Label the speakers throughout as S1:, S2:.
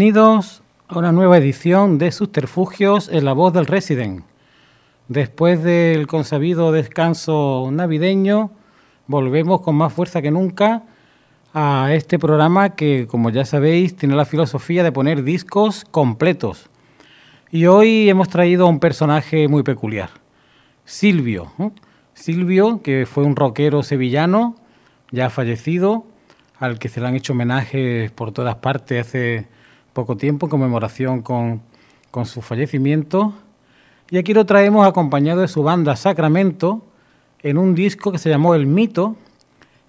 S1: Bienvenidos a una nueva edición de Subterfugios en la voz del Resident. Después del consabido descanso navideño, volvemos con más fuerza que nunca a este programa que, como ya sabéis, tiene la filosofía de poner discos completos. Y hoy hemos traído a un personaje muy peculiar, Silvio. Silvio, que fue un rockero sevillano, ya fallecido, al que se le han hecho homenajes por todas partes hace poco tiempo en conmemoración con, con su fallecimiento. Y aquí lo traemos acompañado de su banda Sacramento en un disco que se llamó El Mito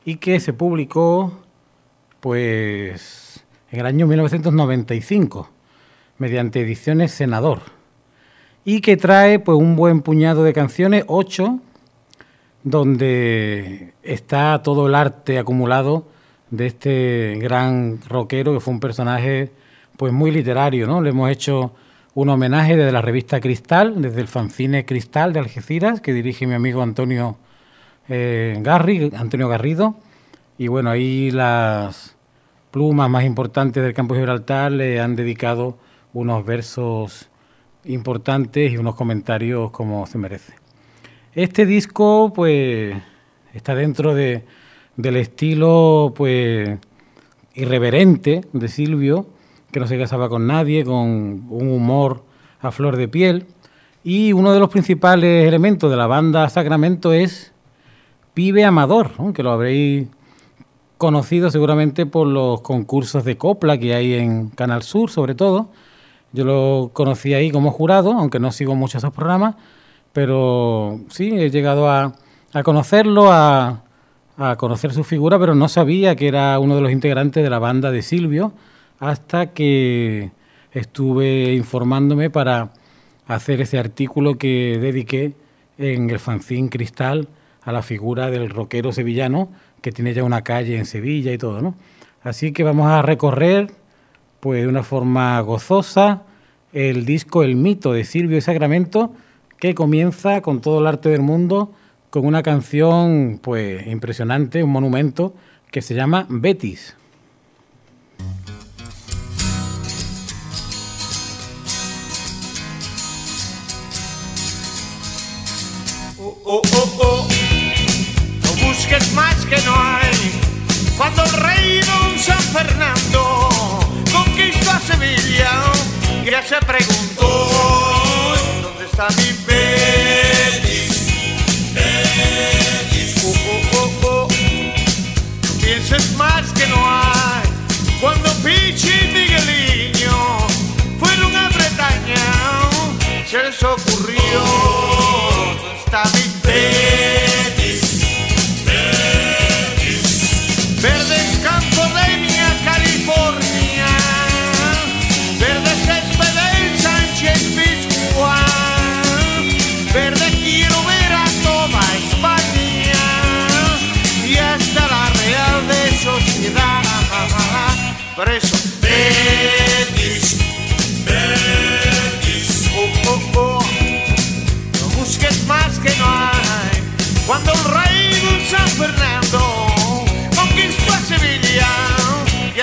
S1: y que se publicó pues en el año 1995 mediante ediciones Senador y que trae pues un buen puñado de canciones, ocho, donde está todo el arte acumulado de este gran rockero que fue un personaje pues muy literario, ¿no? Le hemos hecho un homenaje desde la revista Cristal, desde el fanzine Cristal de Algeciras, que dirige mi amigo Antonio eh, Antonio Garrido. Y bueno, ahí las plumas más importantes del campo de Gibraltar le han dedicado unos versos importantes y unos comentarios como se merece. Este disco, pues, está dentro de, del estilo, pues, irreverente de Silvio, que no se casaba con nadie, con un humor a flor de piel. Y uno de los principales elementos de la banda Sacramento es Pibe Amador, que lo habréis conocido seguramente por los concursos de copla que hay en Canal Sur, sobre todo. Yo lo conocí ahí como jurado, aunque no sigo mucho esos programas, pero sí, he llegado a, conocerlo, a, conocer su figura, pero no sabía que era uno de los integrantes de la banda de Silvio, hasta que estuve informándome para hacer ese artículo que dediqué en el fanzine Cristal a la figura del rockero sevillano, que tiene ya una calle en Sevilla y todo, ¿no? Así que vamos a recorrer, pues de una forma gozosa, el disco El mito de Silvio y Sacramento, que comienza con todo el arte del mundo, con una canción pues impresionante, un monumento que se llama Betis.
S2: Oh, oh, oh. No busques más que no hay. Cuando el rey don San Fernando conquistó a Sevilla, ya se preguntó dónde está mi Betis. Betis. Oh, oh, oh, oh. No pienses más que no hay.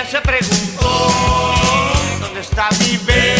S2: Se preguntó dónde está mi Betis.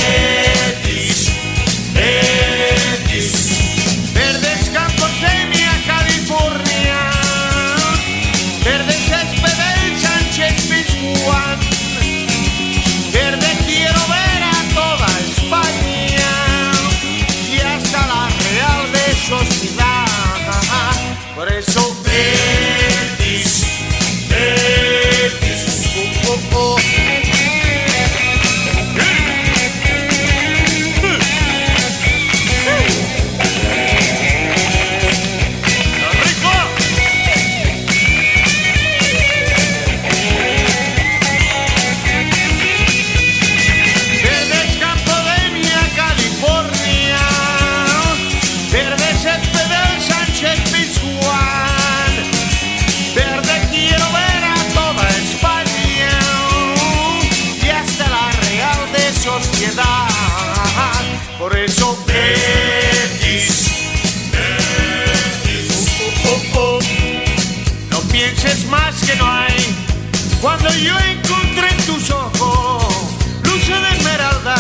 S2: Cuando yo encontré en tus ojos noche de esmeralda.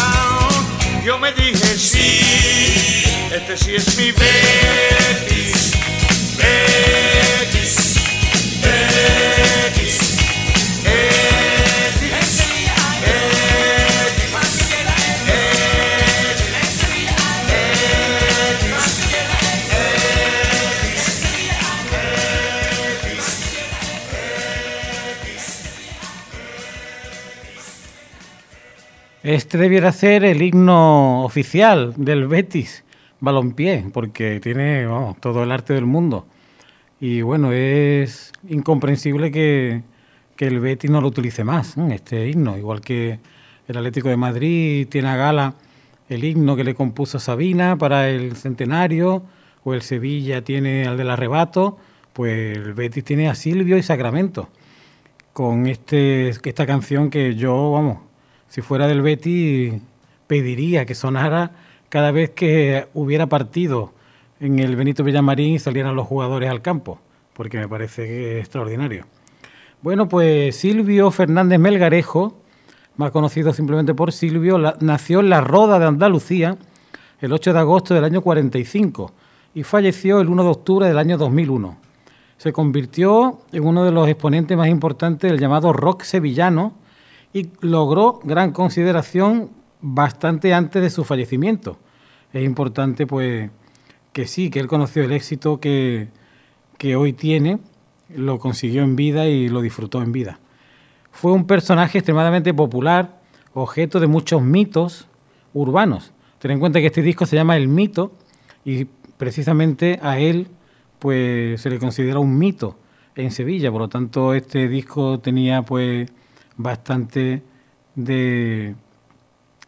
S2: Yo me dije sí, este sí es mi Betis,
S1: Este debiera ser el himno oficial del Betis Balompié, porque tiene todo el arte del mundo. Y bueno, es incomprensible que, que el Betis no lo utilice más, este himno, igual que el Atlético de Madrid tiene a gala el himno que le compuso Sabina para el centenario, o el Sevilla tiene al del arrebato, pues el Betis tiene a Silvio y Sacramento, con este, esta canción que yo, vamos, si fuera del Betis, pediría que sonara cada vez que hubiera partido en el Benito Villamarín y salieran los jugadores al campo, porque me parece extraordinario. Bueno, pues Silvio Fernández Melgarejo, más conocido simplemente por Silvio, nació en la Roda de Andalucía el 8 de agosto del año 45 y falleció el 1 de octubre del año 2001. Se convirtió en uno de los exponentes más importantes del llamado rock sevillano, y logró gran consideración bastante antes de su fallecimiento. Es importante pues que sí, que él conoció el éxito que, que hoy tiene, lo consiguió en vida y lo disfrutó en vida. Fue un personaje extremadamente popular, objeto de muchos mitos urbanos. Ten en cuenta que este disco se llama El Mito y precisamente a él pues se le considera un mito en Sevilla, por lo tanto este disco tenía pues bastante de,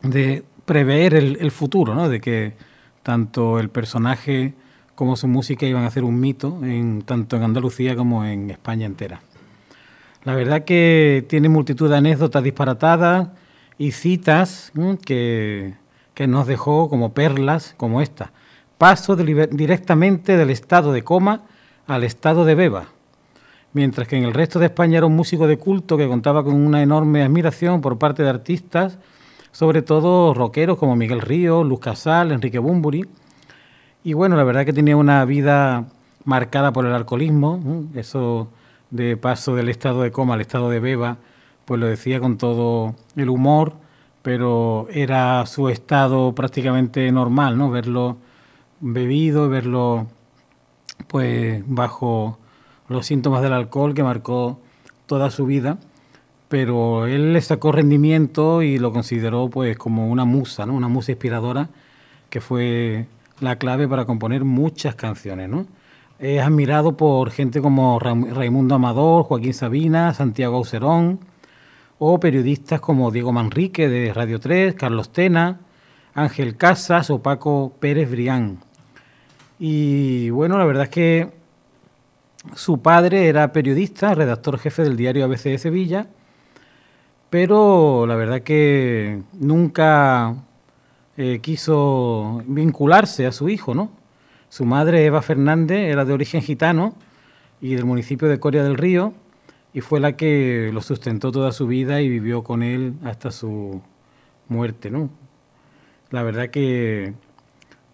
S1: de prever el, futuro, ¿no? de que tanto el personaje como su música iban a ser un mito, en, tanto en Andalucía como en España entera. La verdad que tiene multitud de anécdotas disparatadas y citas que, que, nos dejó como perlas como esta. Paso directamente del estado de coma al estado de beba mientras que en el resto de España era un músico de culto que contaba con una enorme admiración por parte de artistas, sobre todo rockeros como Miguel Río, Luz Casal, Enrique Bumburi. Y bueno, la verdad que tenía una vida marcada por el alcoholismo, eso de paso del estado de coma al estado de beba, pues lo decía con todo el humor, pero era su estado prácticamente normal, ¿no? Verlo bebido, verlo pues bajo los síntomas del alcohol que marcó toda su vida, pero él le sacó rendimiento y lo consideró pues como una musa, ¿no? una musa inspiradora que fue la clave para componer muchas canciones. ¿no? Es admirado por gente como Raimundo Amador, Joaquín Sabina, Santiago Aucerón, o periodistas como Diego Manrique de Radio 3, Carlos Tena, Ángel Casas o Paco Pérez Brián. Y bueno, la verdad es que su padre era periodista, redactor jefe del diario ABC de Sevilla, pero la verdad que nunca eh, quiso vincularse a su hijo, ¿no? Su madre, Eva Fernández, era de origen gitano y del municipio de Coria del Río, y fue la que lo sustentó toda su vida y vivió con él hasta su muerte, ¿no? La verdad que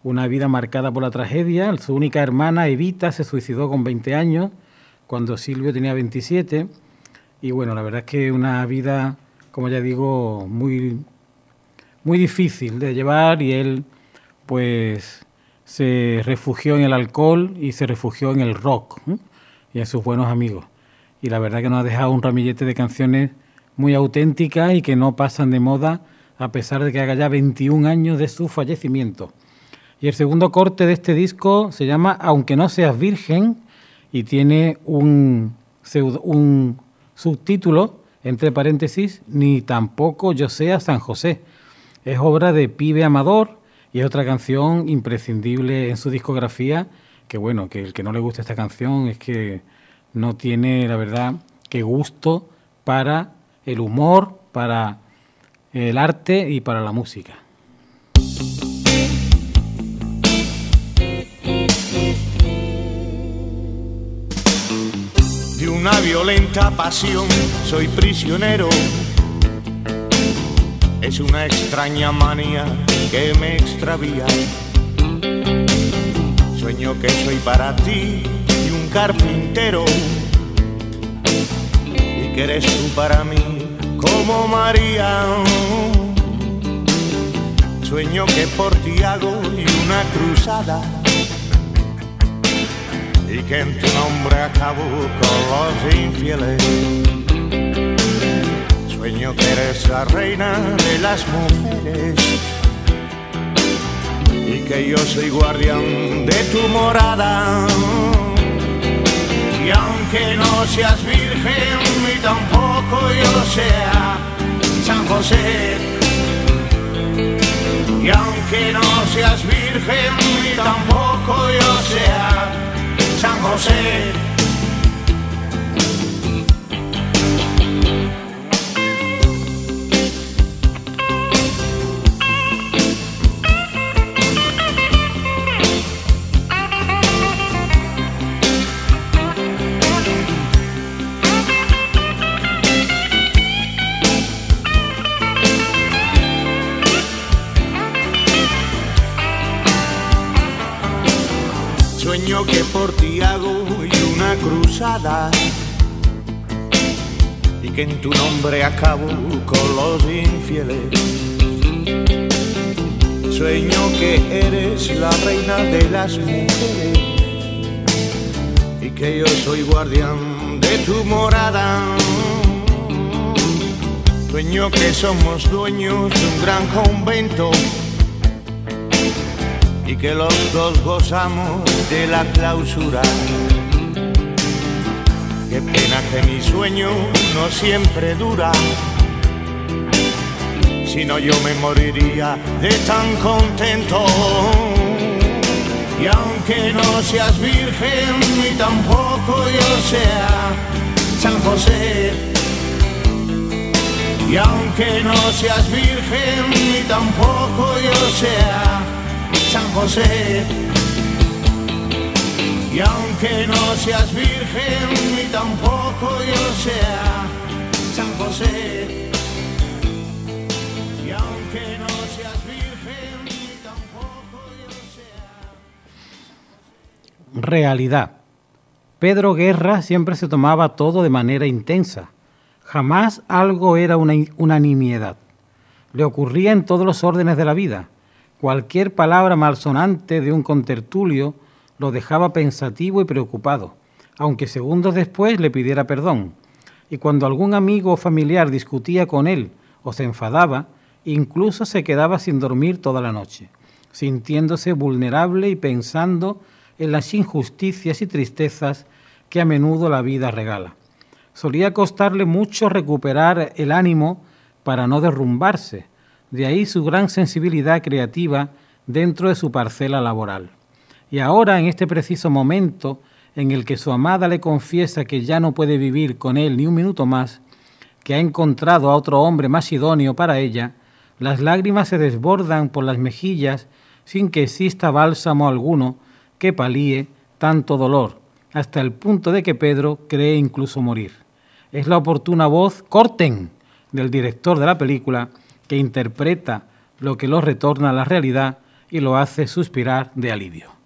S1: una vida marcada por la tragedia. Su única hermana, Evita, se suicidó con 20 años, cuando Silvio tenía 27. Y bueno, la verdad es que una vida, como ya digo, muy, muy difícil de llevar y él pues se refugió en el alcohol y se refugió en el rock y en sus buenos amigos. Y la verdad que nos ha dejado un ramillete de canciones muy auténticas y que no pasan de moda a pesar de que haga ya 21 años de su fallecimiento. Y el segundo corte de este disco se llama Aunque no seas virgen y tiene un, subtítulo, entre paréntesis, Ni tampoco yo sea San José. Es obra de Pibe Amador y es otra canción imprescindible en su discografía, que bueno, que el que no le gusta esta canción es que no tiene, la verdad, que gusto para el humor, para el arte y para la música.
S2: Una violenta pasión soy prisionero. es una extraña manía que me extravía. Sueño que soy para ti y un carpintero y que eres tú para mí como María. Sueño que por ti hago y una cruzada y que en tu nombre acabo con los infieles. Sueño que eres la reina de las mujeres y que yo soy guardián de tu morada. Y aunque no seas virgen ni tampoco yo sea San José, y aunque no seas virgen ni tampoco yo sea San José, que y que en tu nombre acabo con los infieles. Sueño que eres la reina de las mujeres y que yo soy guardián de tu morada. Sueño que somos dueños de un gran convento y que los dos gozamos de la clausura. Pena que mi sueño no siempre dura, si no yo me moriría de tan contento. Y aunque no seas virgen ni tampoco yo sea San José, y aunque no seas virgen ni tampoco yo sea San José. Y aunque no seas virgen ni tampoco sea San José. Y aunque no seas virgen tampoco.
S1: Realidad. Pedro Guerra siempre se tomaba todo de manera intensa. Jamás algo era una unanimidad. Le ocurría en todos los órdenes de la vida Cualquier palabra malsonante de un contertulio lo dejaba pensativo y preocupado, aunque segundos después le pidiera perdón. Y cuando algún amigo o familiar discutía con él o se enfadaba, incluso se quedaba sin dormir toda la noche, sintiéndose vulnerable y pensando en las injusticias y tristezas que a menudo la vida regala. Solía costarle mucho recuperar el ánimo para no derrumbarse, de ahí su gran sensibilidad creativa dentro de su parcela laboral. Y ahora, en este preciso momento en el que su amada le confiesa que ya no puede vivir con él ni un minuto más, que ha encontrado a otro hombre más idóneo para ella, las lágrimas se desbordan por las mejillas sin que exista bálsamo alguno que palíe tanto dolor, hasta el punto de que Pedro cree incluso morir. Es la oportuna voz corten del director de la película que interpreta lo que lo retorna a la realidad y lo hace suspirar de alivio.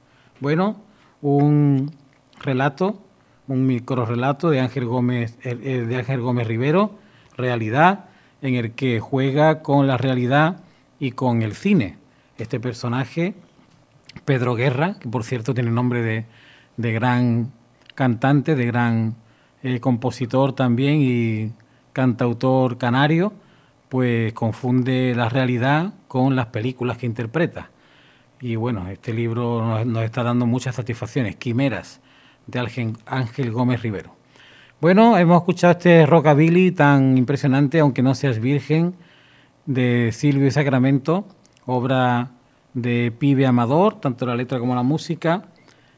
S1: Bueno, un relato, un microrelato de Ángel Gómez, eh, eh, de Ángel Gómez Rivero, realidad, en el que juega con la realidad y con el cine. Este personaje, Pedro Guerra, que por cierto tiene nombre de, de gran cantante, de gran eh, compositor también y cantautor canario, pues confunde la realidad con las películas que interpreta. Y bueno, este libro nos, está dando muchas satisfacciones, Quimeras, de Ángel Gómez Rivero. Bueno, hemos escuchado este rockabilly tan impresionante, aunque no seas virgen, de Silvio y Sacramento, obra de Pibe Amador, tanto la letra como la música.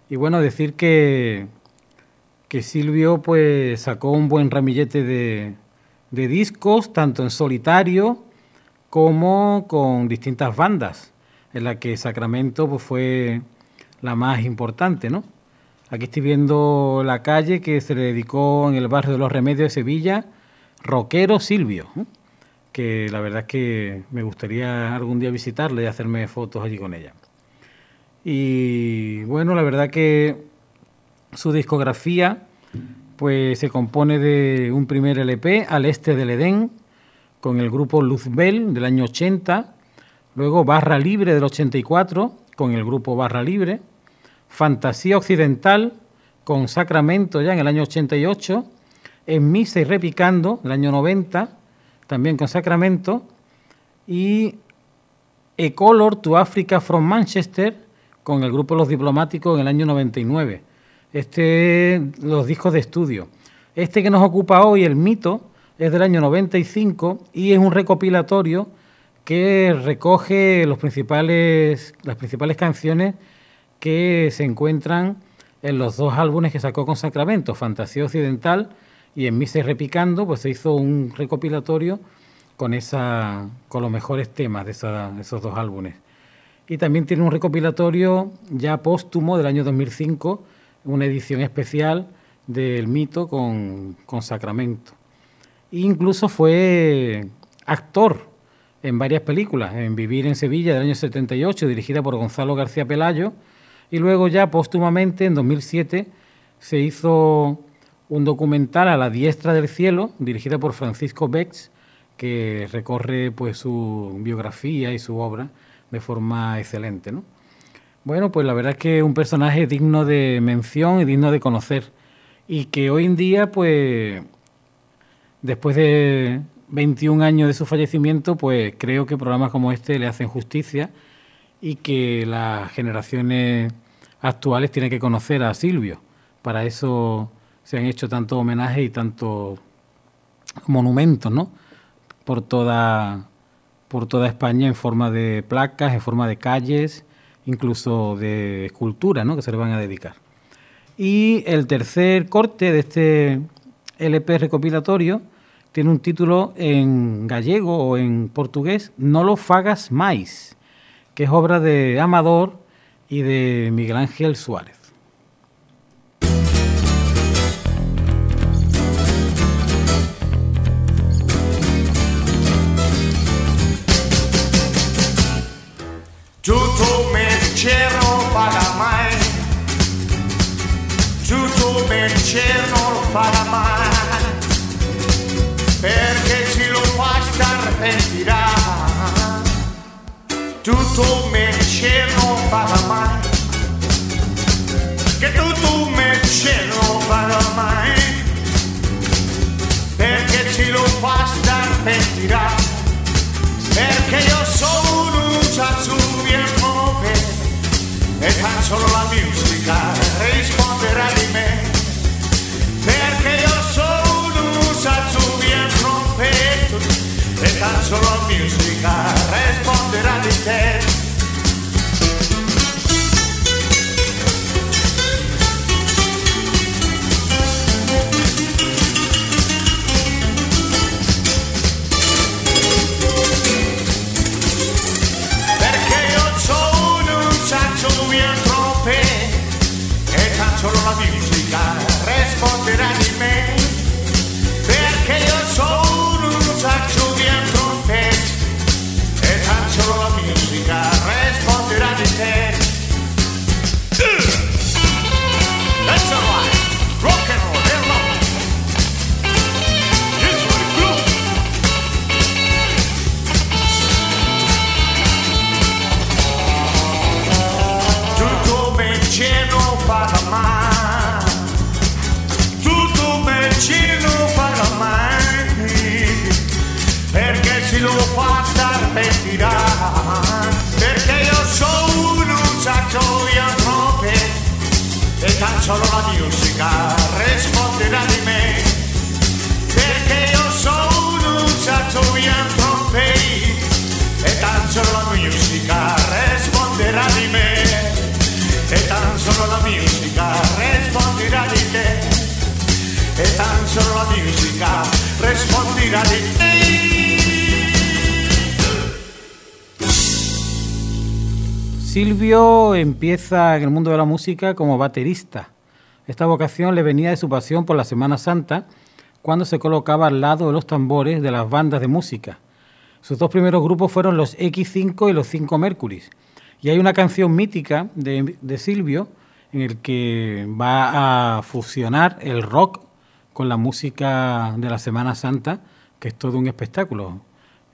S1: Y bueno, decir que, que Silvio pues sacó un buen ramillete de, de discos, tanto en solitario como con distintas bandas, en la que Sacramento pues, fue la más importante, ¿no? Aquí estoy viendo la calle que se le dedicó en el barrio de los Remedios de Sevilla, Roquero Silvio, que la verdad es que me gustaría algún día visitarla y hacerme fotos allí con ella. Y bueno, la verdad que su discografía pues se compone de un primer LP, Al Este del Edén, con el grupo Luzbel del año 80, luego Barra Libre del 84, con el grupo Barra Libre, Fantasía Occidental, con Sacramento ya en el año 88, En Misa y Repicando, del año 90, también con Sacramento, y A Color to Africa from Manchester, con el grupo Los Diplomáticos en el año 99. Este, los discos de estudio. Este que nos ocupa hoy, el mito, es del año 95 y es un recopilatorio que recoge principales, las principales canciones que se encuentran en los dos álbumes que sacó con Sacramento, Fantasía Occidental y En Misa Repicando, pues se hizo un recopilatorio con, esa, con los mejores temas de, esos dos álbumes. Y también tiene un recopilatorio ya póstumo del año 2005, una edición especial del mito con, con Sacramento. E incluso fue actor en varias películas, en Vivir en Sevilla del año 78, dirigida por Gonzalo García Pelayo, y luego ya póstumamente en 2007 se hizo un documental a la diestra del cielo, dirigida por Francisco Bex, que recorre pues su biografía y su obra de forma excelente, ¿no? Bueno, pues la verdad es que es un personaje digno de mención y digno de conocer y que hoy en día pues después de 21 años de su fallecimiento, pues creo que programas como este le hacen justicia y que las generaciones actuales tienen que conocer a Silvio. Para eso se han hecho tantos homenajes y tantos monumentos, ¿no? Por toda, por toda España en forma de placas, en forma de calles, incluso de escultura, ¿no? Que se le van a dedicar. Y el tercer corte de este LP recopilatorio tiene un título en gallego o en portugués, No lo fagas más, que es obra de Amador y de Miguel Ángel Suárez.
S2: Tutto mestiere paga mai, mestiere non paga mai, perché si lo fa star pentirà. Tutto mestiere non paga mai, che tutto mestiere non paga mai, perché si lo fa star pentirà. Perché io sono un muove e tan solo la musica risponderà di me. Tan solo musica risponderà di te. Perché io sono un saccio bien troppe e tan solo la musica risponderà di me. Perché io sono un saccio bien troppe e tan solo la musica risponderà di. Si lo fa star pentirà Perché io sono un sacco di antrope E tan solo la musica risponderà di me Perché io sono un sacco di antrope E tan solo la musica risponderà di me E tan solo la musica risponderà di te E tan solo la musica risponderà di te
S1: Silvio empieza en el mundo de la música como baterista. Esta vocación le venía de su pasión por la Semana Santa, cuando se colocaba al lado de los tambores de las bandas de música. Sus dos primeros grupos fueron los X5 y los 5 Mercury. Y hay una canción mítica de, Silvio en el que va a fusionar el rock con la música de la Semana Santa, que es todo un espectáculo.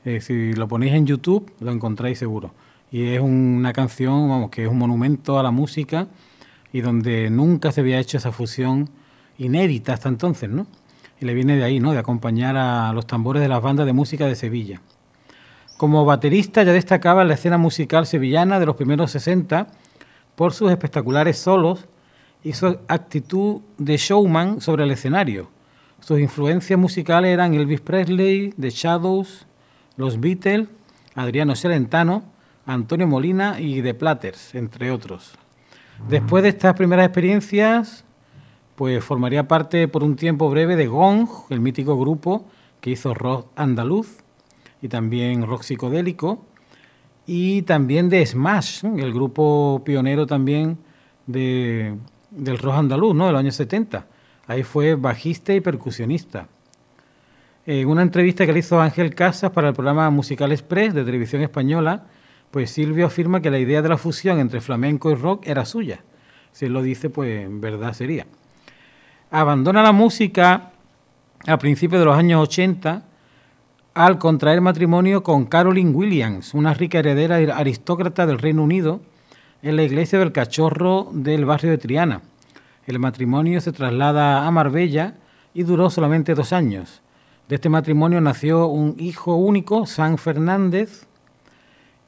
S1: Eh, si lo ponéis en YouTube, lo encontráis seguro. Y es una canción, que es un monumento a la música y donde nunca se había hecho esa fusión inédita hasta entonces, ¿no? Y le viene de ahí, ¿no? De acompañar a los tambores de las bandas de música de Sevilla. Como baterista ya destacaba en la escena musical sevillana de los primeros 60 por sus espectaculares solos y su actitud de showman sobre el escenario. Sus influencias musicales eran Elvis Presley, The Shadows, Los Beatles, Adriano Celentano, Antonio Molina y The Platters, entre otros. Después de estas primeras experiencias, pues formaría parte por un tiempo breve de Gong, el mítico grupo que hizo rock andaluz, y también rock psicodélico, y también de Smash, el grupo pionero también de, del rock andaluz, ¿no? de los años 70. Ahí fue bajista y percusionista. En una entrevista que le hizo Ángel Casas para el programa Musical Express de Televisión Española, pues Silvio afirma que la idea de la fusión entre flamenco y rock era suya. Si él lo dice, pues en verdad sería. Abandona la música a principios de los años 80 al contraer matrimonio con Caroline Williams, una rica heredera aristócrata del Reino Unido, en la iglesia del Cachorro del barrio de Triana. El matrimonio se traslada a Marbella y duró solamente dos años. De este matrimonio nació un hijo único, San Fernández.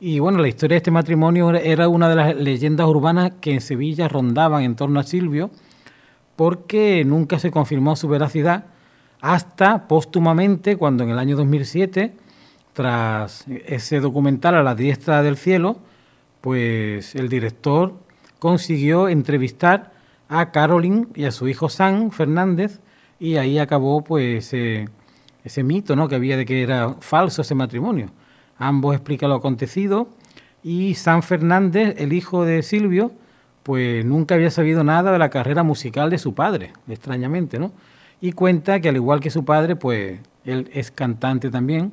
S1: Y bueno, la historia de este matrimonio era una de las leyendas urbanas que en Sevilla rondaban en torno a Silvio, porque nunca se confirmó su veracidad hasta póstumamente cuando en el año 2007, tras ese documental A la diestra del cielo, pues el director consiguió entrevistar a Caroline y a su hijo San Fernández y ahí acabó pues ese mito ¿no? que había de que era falso ese matrimonio. Ambos explican lo acontecido y San Fernández, el hijo de Silvio, pues nunca había sabido nada de la carrera musical de su padre, extrañamente, ¿no? y cuenta que al igual que su padre, pues él es cantante también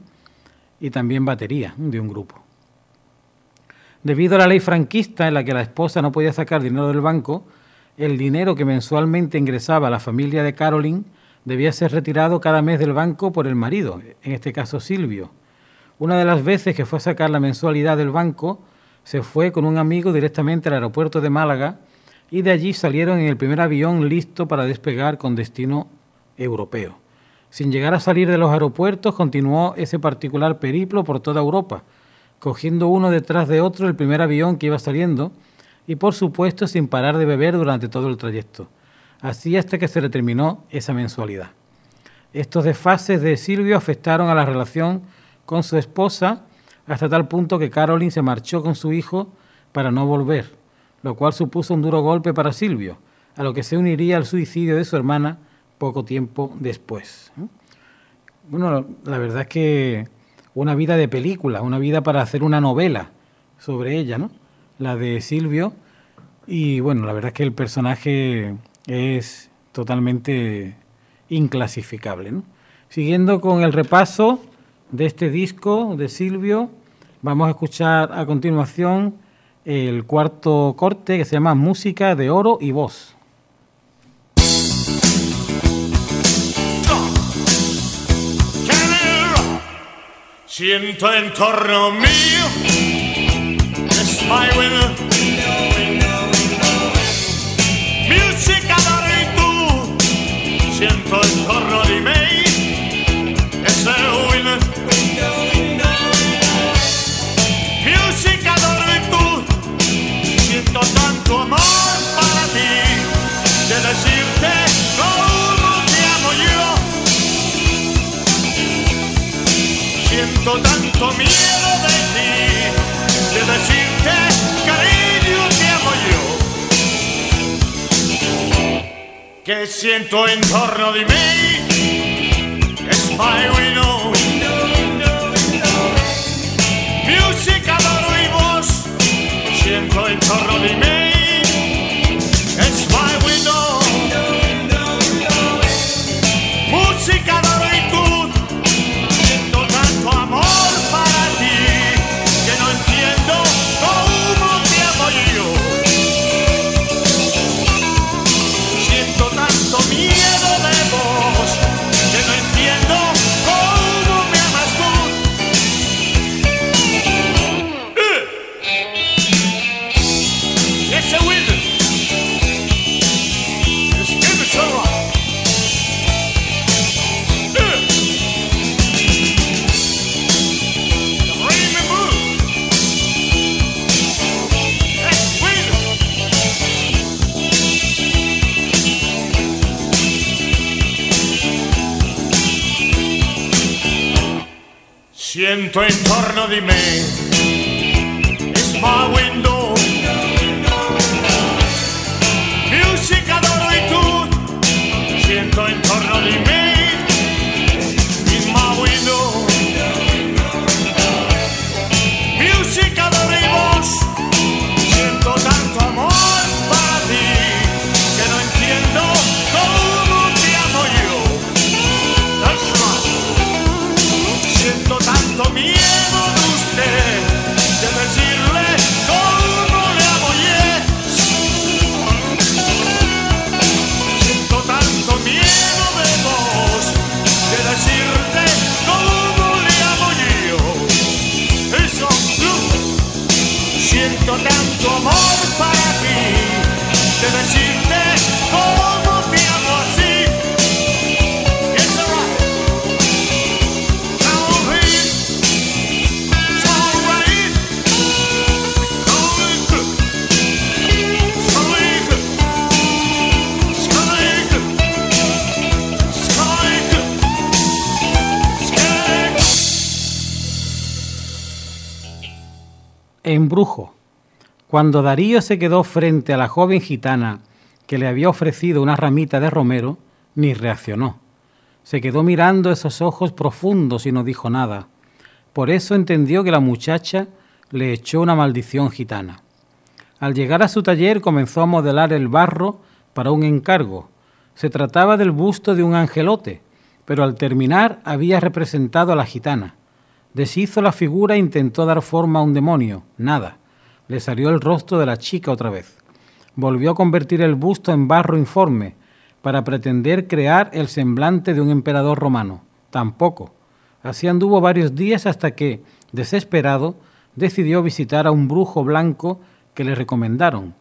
S1: y también batería de un grupo. Debido a la ley franquista en la que la esposa no podía sacar dinero del banco, el dinero que mensualmente ingresaba a la familia de Caroline debía ser retirado cada mes del banco por el marido, en este caso Silvio. Una de las veces que fue a sacar la mensualidad del banco, se fue con un amigo directamente al aeropuerto de Málaga y de allí salieron en el primer avión listo para despegar con destino europeo. Sin llegar a salir de los aeropuertos, continuó ese particular periplo por toda Europa, cogiendo uno detrás de otro el primer avión que iba saliendo y por supuesto sin parar de beber durante todo el trayecto, así hasta que se le terminó esa mensualidad. Estos desfases de Silvio afectaron a la relación con su esposa hasta tal punto que Caroline se marchó con su hijo para no volver, lo cual supuso un duro golpe para Silvio, a lo que se uniría al suicidio de su hermana poco tiempo después. Bueno, la verdad es que una vida de película, una vida para hacer una novela sobre ella, ¿no? La de Silvio. Y bueno, la verdad es que el personaje es totalmente inclasificable. Siguiendo con el repaso de este disco de Silvio, vamos a escuchar a continuación el cuarto corte que se llama Música de Oro y Voz.
S2: Siento en torno mío Siento tanto amor para ti De decirte cómo te amo yo Siento tanto miedo de ti, de decirte cariño te amo yo. Que siento en torno de mí, es my window. Siento en torno Siento en torno di me,
S1: Cuando Darío se quedó frente a la joven gitana que le había ofrecido una ramita de romero, ni reaccionó. Se quedó mirando esos ojos profundos y no dijo nada. Por eso entendió que la muchacha le echó una maldición gitana. Al llegar a su taller comenzó a modelar el barro para un encargo. Se trataba del busto de un angelote, pero al terminar había representado a la gitana. Deshizo la figura e intentó dar forma a un demonio. Nada. Le salió el rostro de la chica otra vez. Volvió a convertir el busto en barro informe para pretender crear el semblante de un emperador romano. Tampoco. Así anduvo varios días hasta que, desesperado, decidió visitar a un brujo blanco que le recomendaron.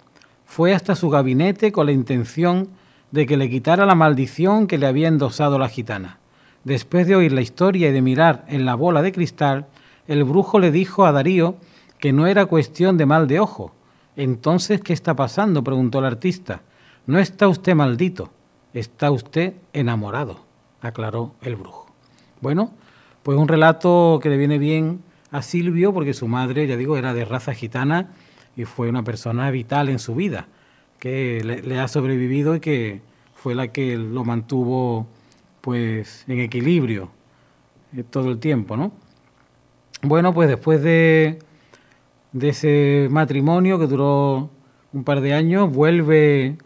S1: Fue hasta su gabinete con la intención de que le quitara la maldición que le había endosado la gitana. Después de oír la historia y de mirar en la bola de cristal, el brujo le dijo a Darío que no era cuestión de mal de ojo. Entonces, ¿qué está pasando? preguntó el artista. No está usted maldito, está usted enamorado, aclaró el brujo. Bueno, pues un relato que le viene bien a Silvio porque su madre, ya digo, era de raza gitana y fue una persona vital en su vida, que le, ha sobrevivido y que fue la que lo mantuvo pues en equilibrio eh, todo el tiempo, ¿no? Bueno, pues después de, de ese matrimonio que duró un par de años, vuelve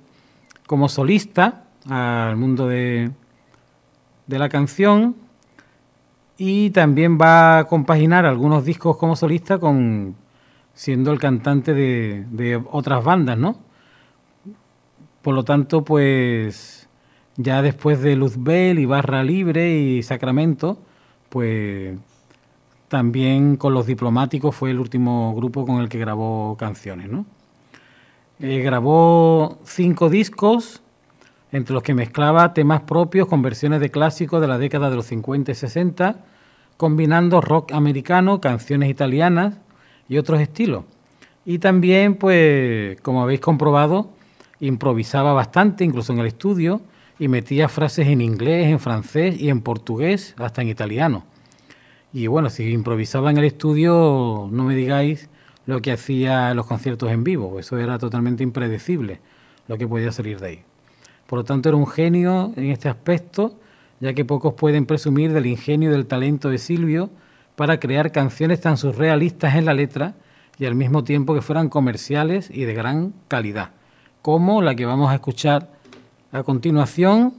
S1: como solista al mundo de, de la canción y también va a compaginar algunos discos como solista con siendo el cantante de, de otras bandas, ¿no? Por lo tanto, pues ya después de Luzbel y Barra Libre y Sacramento, pues también con los diplomáticos fue el último grupo con el que grabó canciones, ¿no? Eh, grabó cinco discos, entre los que mezclaba temas propios con versiones de clásicos de la década de los 50 y 60, combinando rock americano, canciones italianas y otros estilos. Y también, pues, como habéis comprobado, improvisaba bastante, incluso en el estudio, y metía frases en inglés, en francés y en portugués, hasta en italiano. Y bueno, si improvisaba en el estudio, no me digáis lo que hacía en los conciertos en vivo, eso era totalmente impredecible lo que podía salir de ahí. Por lo tanto, era un genio en este aspecto, ya que pocos pueden presumir del ingenio y del talento de Silvio para crear canciones tan surrealistas en la letra y al mismo tiempo que fueran comerciales y de gran calidad, como la que vamos a escuchar a continuación,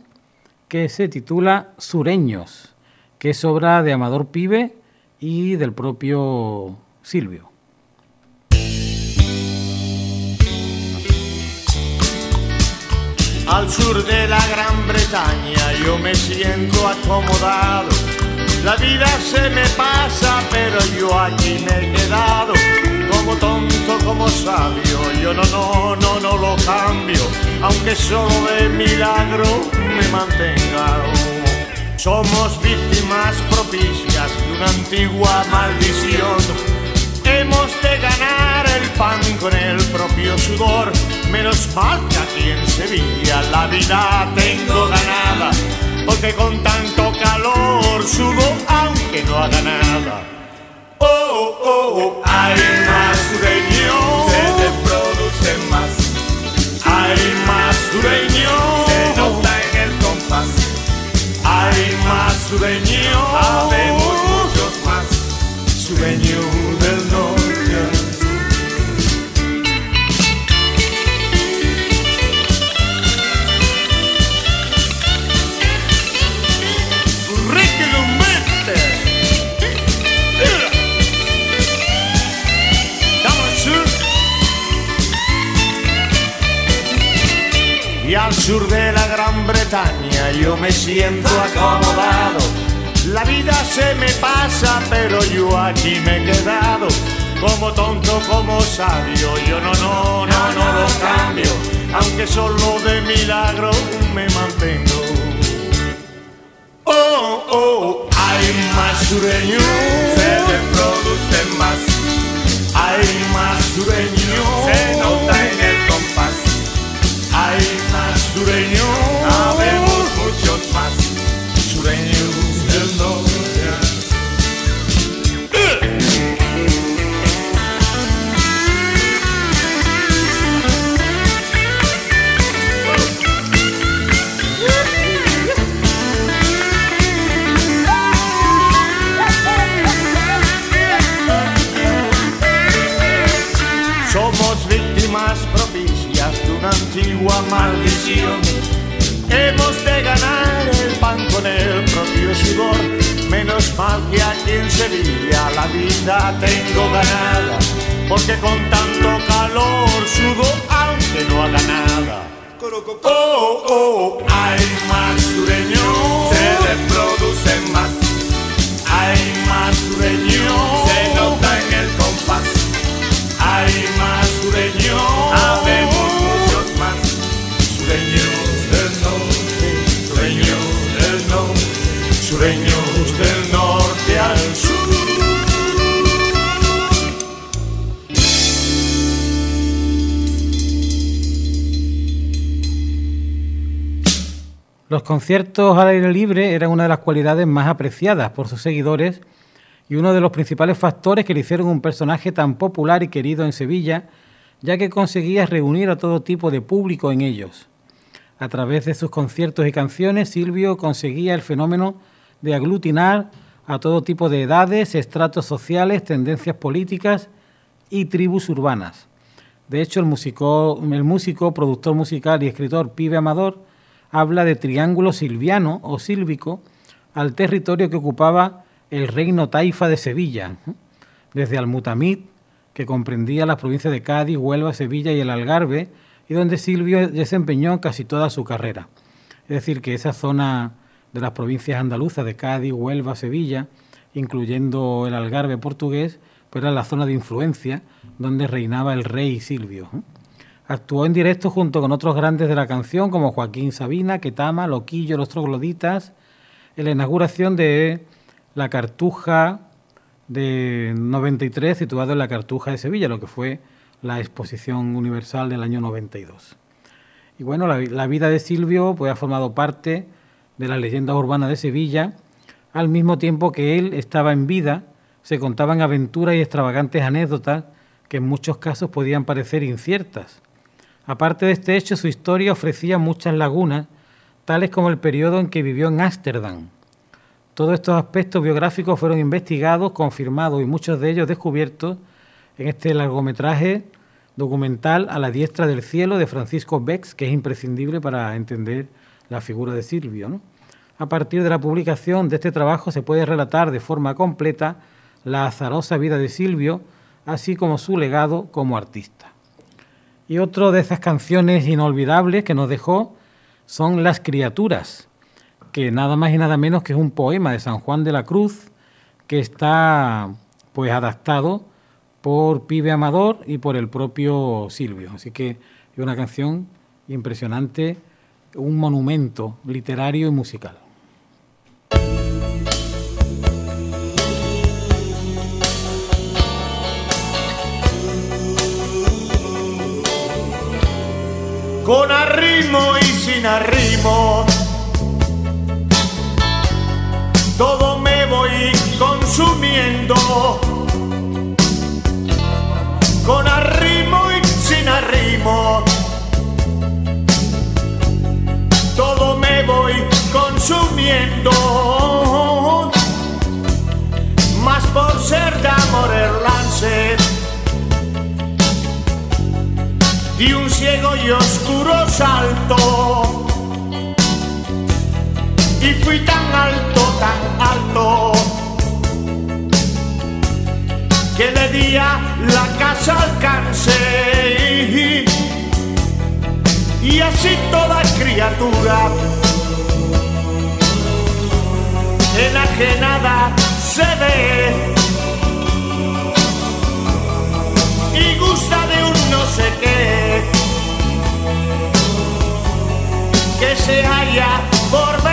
S1: que se titula Sureños, que es obra de Amador Pibe y del propio Silvio.
S2: Al sur de la Gran Bretaña yo me siento acomodado. La vida se me pasa, pero yo aquí me he quedado. Como tonto, como sabio, yo no, no, no, no lo cambio. Aunque solo de milagro me mantenga. Somos víctimas propicias de una antigua maldición. Hemos de ganar el pan con el propio sudor. Menos mal que aquí en Sevilla la vida tengo ganada. Porque con tanto calor sudo aunque no haga nada. oh, hay más sureño,
S3: se reproduce más.
S2: Hay más sureño, siento acomodado. La vida se me pasa, pero yo aquí me he quedado. Como tonto, como sabio, yo no, no, no, no lo cambio. Aunque solo de milagro me mantengo. Oh, oh, hay más sureños, Oh, oh, hay más sureños,
S1: Los conciertos al aire libre eran una de las cualidades más apreciadas por sus seguidores y uno de los principales factores que le hicieron un personaje tan popular y querido en Sevilla, ya que conseguía reunir a todo tipo de público en ellos. A través de sus conciertos y canciones, Silvio conseguía el fenómeno de aglutinar a todo tipo de edades, estratos sociales, tendencias políticas y tribus urbanas. De hecho, el músico, el músico productor musical y escritor Pibe Amador habla de triángulo silviano o sílvico al territorio que ocupaba el reino taifa de Sevilla, desde Almutamid, que comprendía las provincias de Cádiz, Huelva, Sevilla y el Algarve, y donde Silvio desempeñó casi toda su carrera. Es decir, que esa zona de las provincias andaluzas de Cádiz, Huelva, Sevilla, incluyendo el Algarve portugués, pues era la zona de influencia donde reinaba el rey Silvio. Actuó en directo junto con otros grandes de la canción como Joaquín Sabina, Ketama, Loquillo, Los Trogloditas, en la inauguración de la Cartuja de 93, situado en la Cartuja de Sevilla, lo que fue la exposición universal del año 92. Y bueno, la, la vida de Silvio pues, ha formado parte de las leyendas urbanas de Sevilla, al mismo tiempo que él estaba en vida, se contaban aventuras y extravagantes anécdotas que en muchos casos podían parecer inciertas. Aparte de este hecho, su historia ofrecía muchas lagunas, tales como el periodo en que vivió en Ámsterdam. Todos estos aspectos biográficos fueron investigados, confirmados y muchos de ellos descubiertos en este largometraje documental A la diestra del cielo de Francisco Bex, que es imprescindible para entender la figura de Silvio. A partir de la publicación de este trabajo se puede relatar de forma completa la azarosa vida de Silvio, así como su legado como artista. Y otro de esas canciones inolvidables que nos dejó son Las criaturas, que nada más y nada menos que es un poema de San Juan de la Cruz que está pues adaptado por Pibe Amador y por el propio Silvio. Así que es una canción impresionante, un monumento literario y musical.
S2: con arrimo y sin arrimo. Todo me voy consumiendo, con arrimo y sin arrimo. Todo me voy consumiendo. Ciego y oscuro salto. Y fui tan alto, tan alto, que le di a la casa alcance. Y así toda criatura enajenada se ve y gusta de un no sé qué que se halla por ventura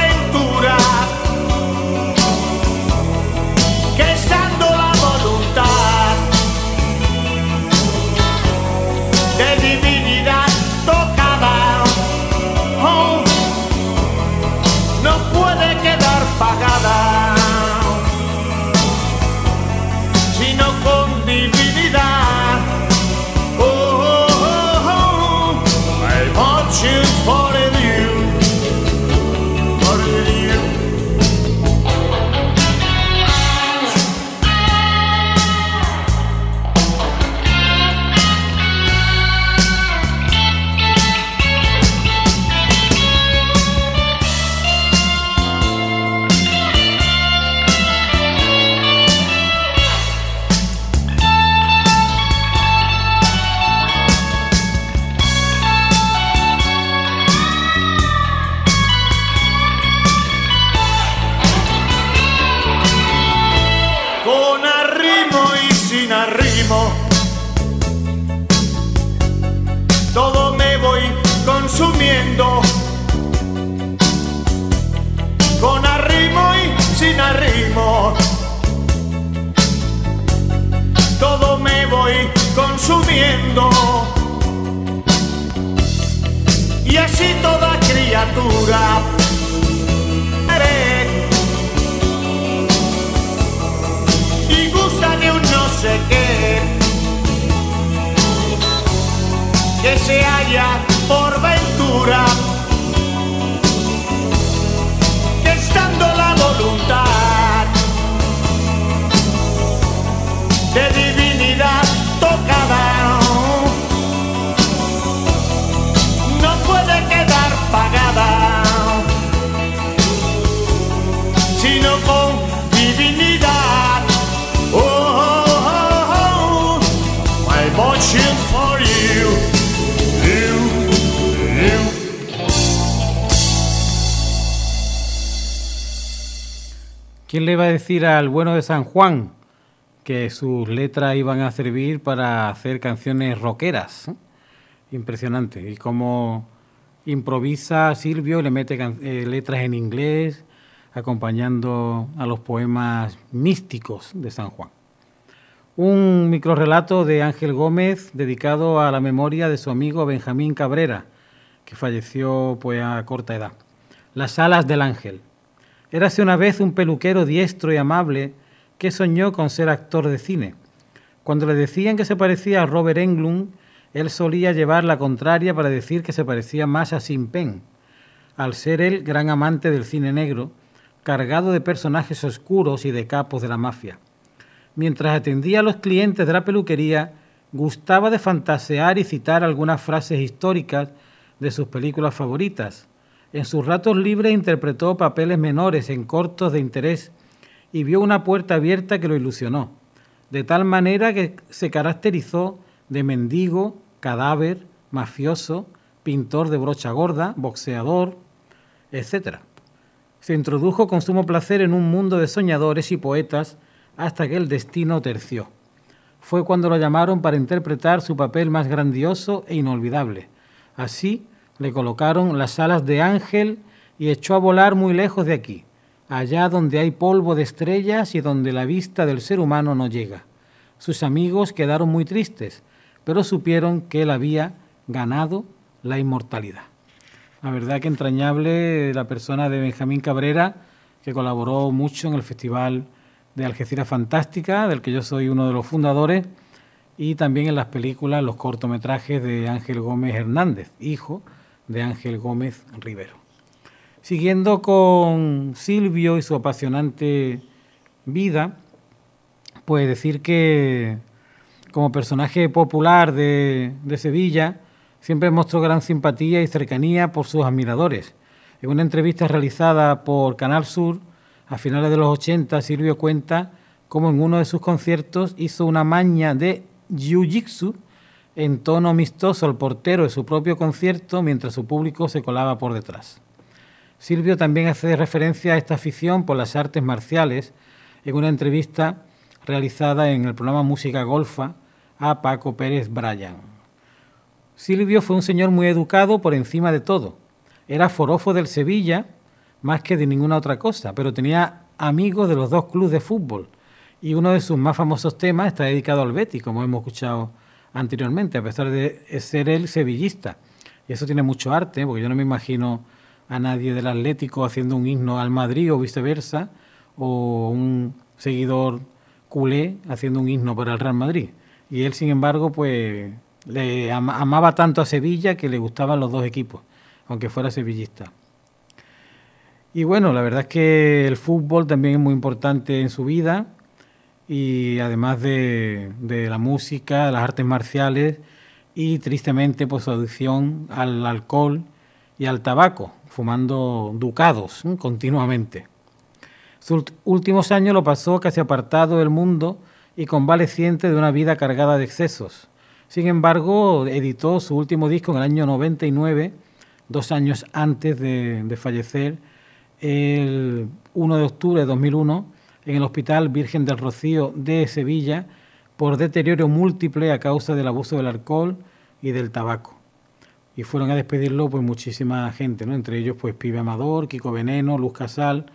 S1: al bueno de San Juan que sus letras iban a servir para hacer canciones rockeras? ¿eh? Impresionante. Y cómo improvisa Silvio, le mete eh, letras en inglés, acompañando a los poemas místicos de San Juan. Un microrrelato de Ángel Gómez dedicado a la memoria de su amigo Benjamín Cabrera, que falleció pues a corta edad. Las alas del ángel. Érase una vez un peluquero diestro y amable que soñó con ser actor de cine. Cuando le decían que se parecía a Robert Englund, él solía llevar la contraria para decir que se parecía más a Sin Pen, al ser él gran amante del cine negro, cargado de personajes oscuros y de capos de la mafia. Mientras atendía a los clientes de la peluquería, gustaba de fantasear y citar algunas frases históricas de sus películas favoritas. En sus ratos libres interpretó papeles menores en cortos de interés y vio una puerta abierta que lo ilusionó, de tal manera que se caracterizó de mendigo, cadáver, mafioso, pintor de brocha gorda, boxeador, etc. Se introdujo con sumo placer en un mundo de soñadores y poetas hasta que el destino terció. Fue cuando lo llamaron para interpretar su papel más grandioso e inolvidable. Así le colocaron las alas de ángel y echó a volar muy lejos de aquí, allá donde hay polvo de estrellas y donde la vista del ser humano no llega. Sus amigos quedaron muy tristes, pero supieron que él había ganado la inmortalidad. La verdad que entrañable la persona de Benjamín Cabrera, que colaboró mucho en el Festival de Algeciras Fantástica, del que yo soy uno de los fundadores, y también en las películas, los cortometrajes de Ángel Gómez Hernández, hijo de Ángel Gómez Rivero. Siguiendo con Silvio y su apasionante vida, pues decir que como personaje popular de, de Sevilla, siempre mostró gran simpatía y cercanía por sus admiradores. En una entrevista realizada por Canal Sur a finales de los 80, Silvio cuenta cómo en uno de sus conciertos hizo una maña de jiu-jitsu en tono amistoso al portero de su propio concierto mientras su público se colaba por detrás. Silvio también hace referencia a esta afición por las artes marciales en una entrevista realizada en el programa Música Golfa a Paco Pérez Bryan. Silvio fue un señor muy educado por encima de todo. Era forofo del Sevilla más que de ninguna otra cosa, pero tenía amigos de los dos clubes de fútbol y uno de sus más famosos temas está dedicado al Betis, como hemos escuchado anteriormente, a pesar de ser él sevillista. Y eso tiene mucho arte, porque yo no me imagino a nadie del Atlético haciendo un himno al Madrid o viceversa, o un seguidor culé haciendo un himno para el Real Madrid. Y él, sin embargo, pues le amaba tanto a Sevilla que le gustaban los dos equipos, aunque fuera sevillista. Y bueno, la verdad es que el fútbol también es muy importante en su vida y además de, la música, las artes marciales y tristemente pues su adicción al alcohol y al tabaco, fumando ducados continuamente. Sus últimos años lo pasó casi apartado del mundo y convaleciente de una vida cargada de excesos. Sin embargo, editó su último disco en el año 99, dos años antes de, de fallecer, el 1 de octubre de 2001 en el Hospital Virgen del Rocío de Sevilla por deterioro múltiple a causa del abuso del alcohol y del tabaco. Y fueron a despedirlo pues muchísima gente, ¿no? entre ellos pues Pibe Amador, Kiko Veneno, Luz Casal,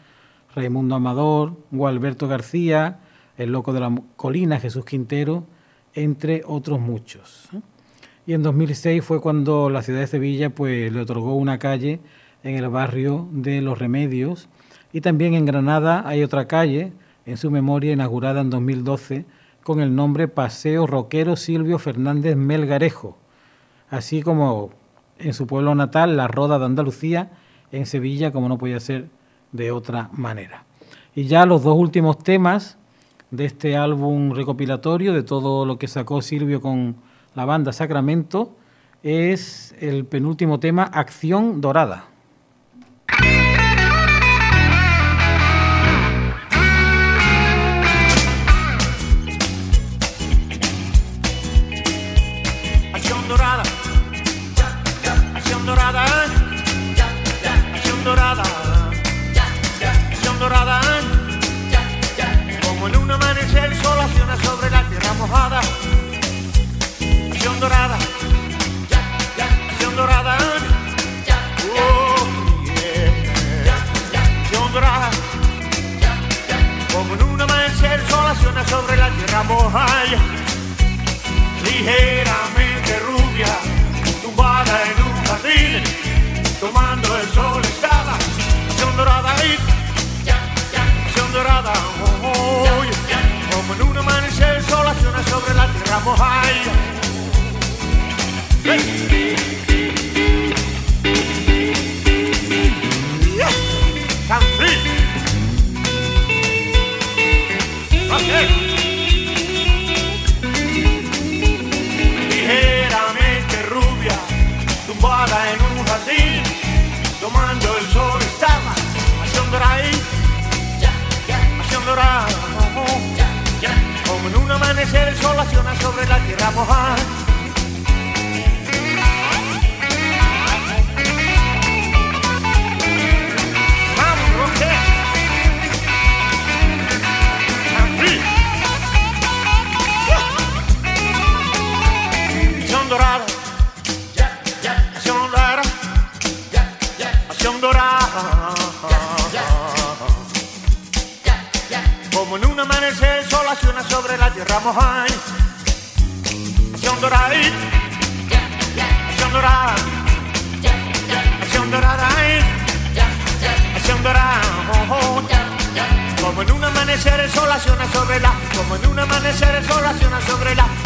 S1: Raimundo Amador, Gualberto García, el loco de la colina, Jesús Quintero, entre otros muchos. Y en 2006 fue cuando la ciudad de Sevilla pues le otorgó una calle en el barrio de Los Remedios. Y también en Granada hay otra calle en su memoria inaugurada en 2012 con el nombre Paseo Roquero Silvio Fernández Melgarejo, así como en su pueblo natal, La Roda de Andalucía, en Sevilla, como no podía ser de otra manera. Y ya los dos últimos temas de este álbum recopilatorio, de todo lo que sacó Silvio con la banda Sacramento, es el penúltimo tema, Acción Dorada.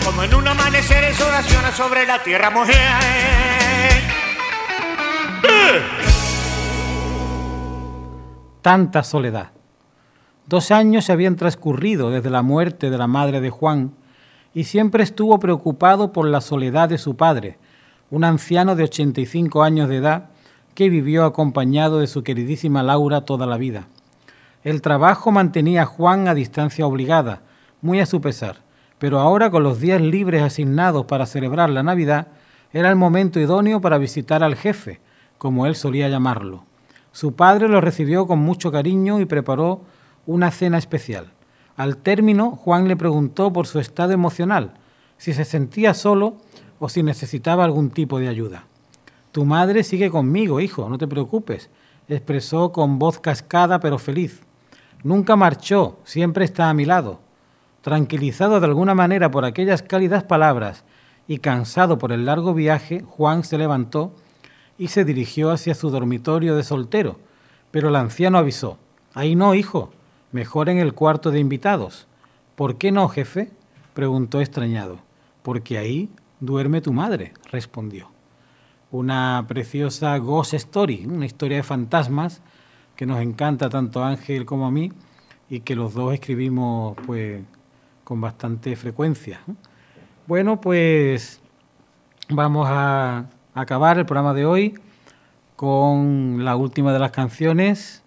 S2: Como en un amanecer el sol sobre la, tierra mojada.
S1: tanta soledad. Dos años se habían transcurrido desde la muerte de la madre de Juan y siempre estuvo preocupado por la soledad de su padre, un anciano de 85 años de edad que vivió acompañado de su queridísima Laura toda la vida. El trabajo mantenía a Juan a distancia obligada, muy a su pesar, pero ahora con los días libres asignados para celebrar la Navidad, era el momento idóneo para visitar al jefe, como él solía llamarlo. Su padre lo recibió con mucho cariño y preparó una cena especial. Al término, Juan le preguntó por su estado emocional, si se sentía solo o si necesitaba algún tipo de ayuda. Tu madre sigue conmigo, hijo, no te preocupes, expresó con voz cascada pero feliz. Nunca marchó, siempre está a mi lado. Tranquilizado de alguna manera por aquellas cálidas palabras y cansado por el largo viaje, Juan se levantó y se dirigió hacia su dormitorio de soltero, pero el anciano avisó, Ahí no, hijo, mejor en el cuarto de invitados. ¿Por qué no, jefe? preguntó extrañado. Porque ahí duerme tu madre, respondió. Una preciosa ghost story, una historia de fantasmas que nos encanta tanto a Ángel como a mí y que los dos escribimos pues con bastante frecuencia. Bueno, pues vamos a acabar el programa de hoy con la última de las canciones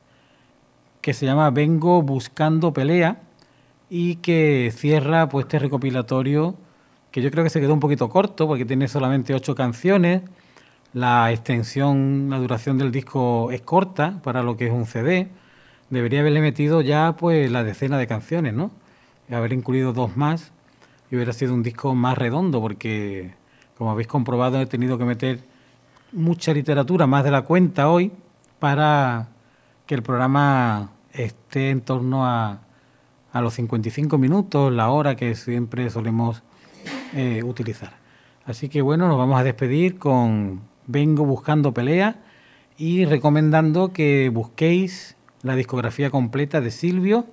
S1: que se llama Vengo buscando pelea y que cierra pues este recopilatorio que yo creo que se quedó un poquito corto porque tiene solamente ocho canciones. La extensión, la duración del disco es corta para lo que es un CD. Debería haberle metido ya pues la decena de canciones, ¿no? Haber incluido dos más y hubiera sido un disco más redondo porque, como habéis comprobado, he tenido que meter mucha literatura, más de la cuenta hoy, para que el programa esté en torno a, a los 55 minutos, la hora que siempre solemos eh, utilizar. Así que bueno, nos vamos a despedir con Vengo buscando pelea y recomendando que busquéis la discografía completa de Silvio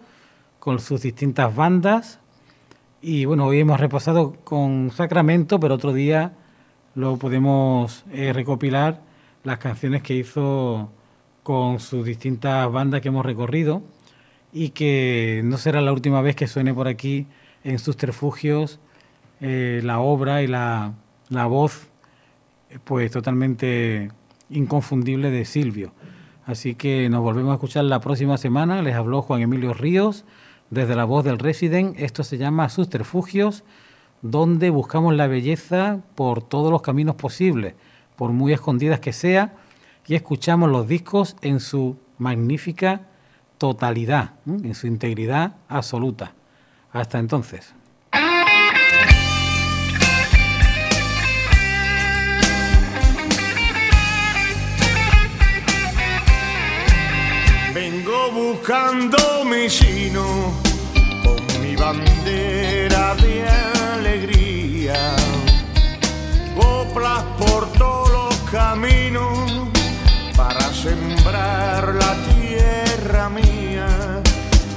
S1: con sus distintas bandas. Y bueno, hoy hemos repasado con Sacramento, pero otro día lo podemos eh, recopilar las canciones que hizo con sus distintas bandas que hemos recorrido y que no será la última vez que suene por aquí en sus refugios eh, la obra y la, la voz pues totalmente inconfundible de Silvio. Así que nos volvemos a escuchar la próxima semana. Les habló Juan Emilio Ríos desde la voz del Resident. Esto se llama Susterfugios, donde buscamos la belleza por todos los caminos posibles, por muy escondidas que sea, y escuchamos los discos en su magnífica totalidad, en su integridad absoluta. Hasta entonces.
S2: Vengo buscando mi sino con mi bandera de alegría. Coplas por todos los caminos para sembrar la tierra mía.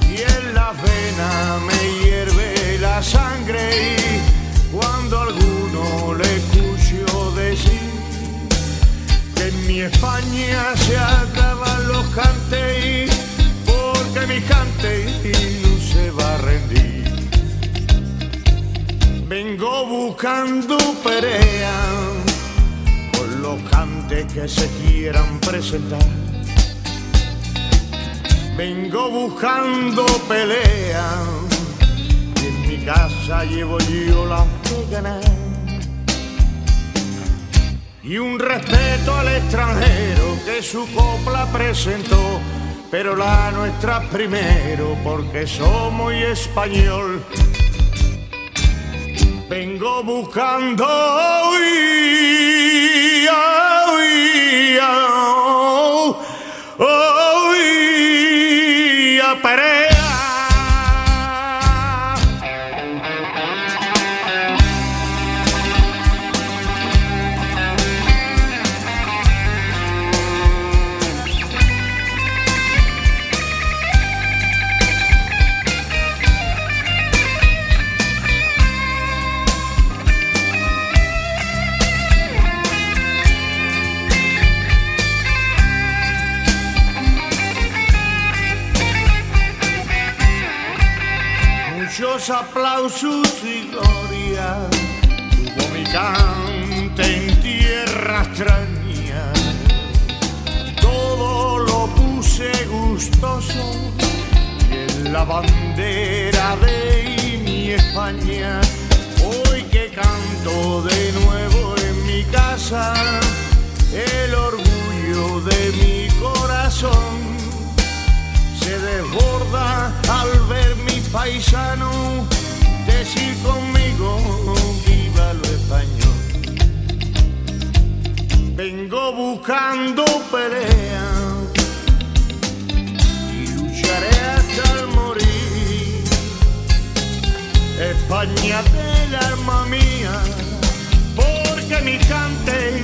S2: Y en la vena me hierve la sangre y cuando alguno le escucho decir mi España se acaban los cantes porque mi cante no se va a rendir. Vengo buscando perea con los cantes que se quieran presentar. Vengo buscando pelea y en mi casa llevo yo la de ganar y un respeto al extranjero que su copla presentó, pero la nuestra primero porque somos español. Vengo buscando oí, aplausos y gloria. Tuvo mi cante en tierra extraña. Todo lo puse gustoso y en la bandera de mi España. Hoy que canto de nuevo en mi casa, el orgullo de mi corazón se desborda al ver mi paisano decir conmigo viva lo español. Vengo buscando pelea y lucharé hasta el morir. España del alma mía, porque mis cantes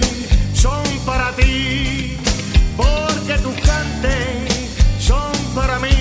S2: son para ti, porque tus cantes son para mí,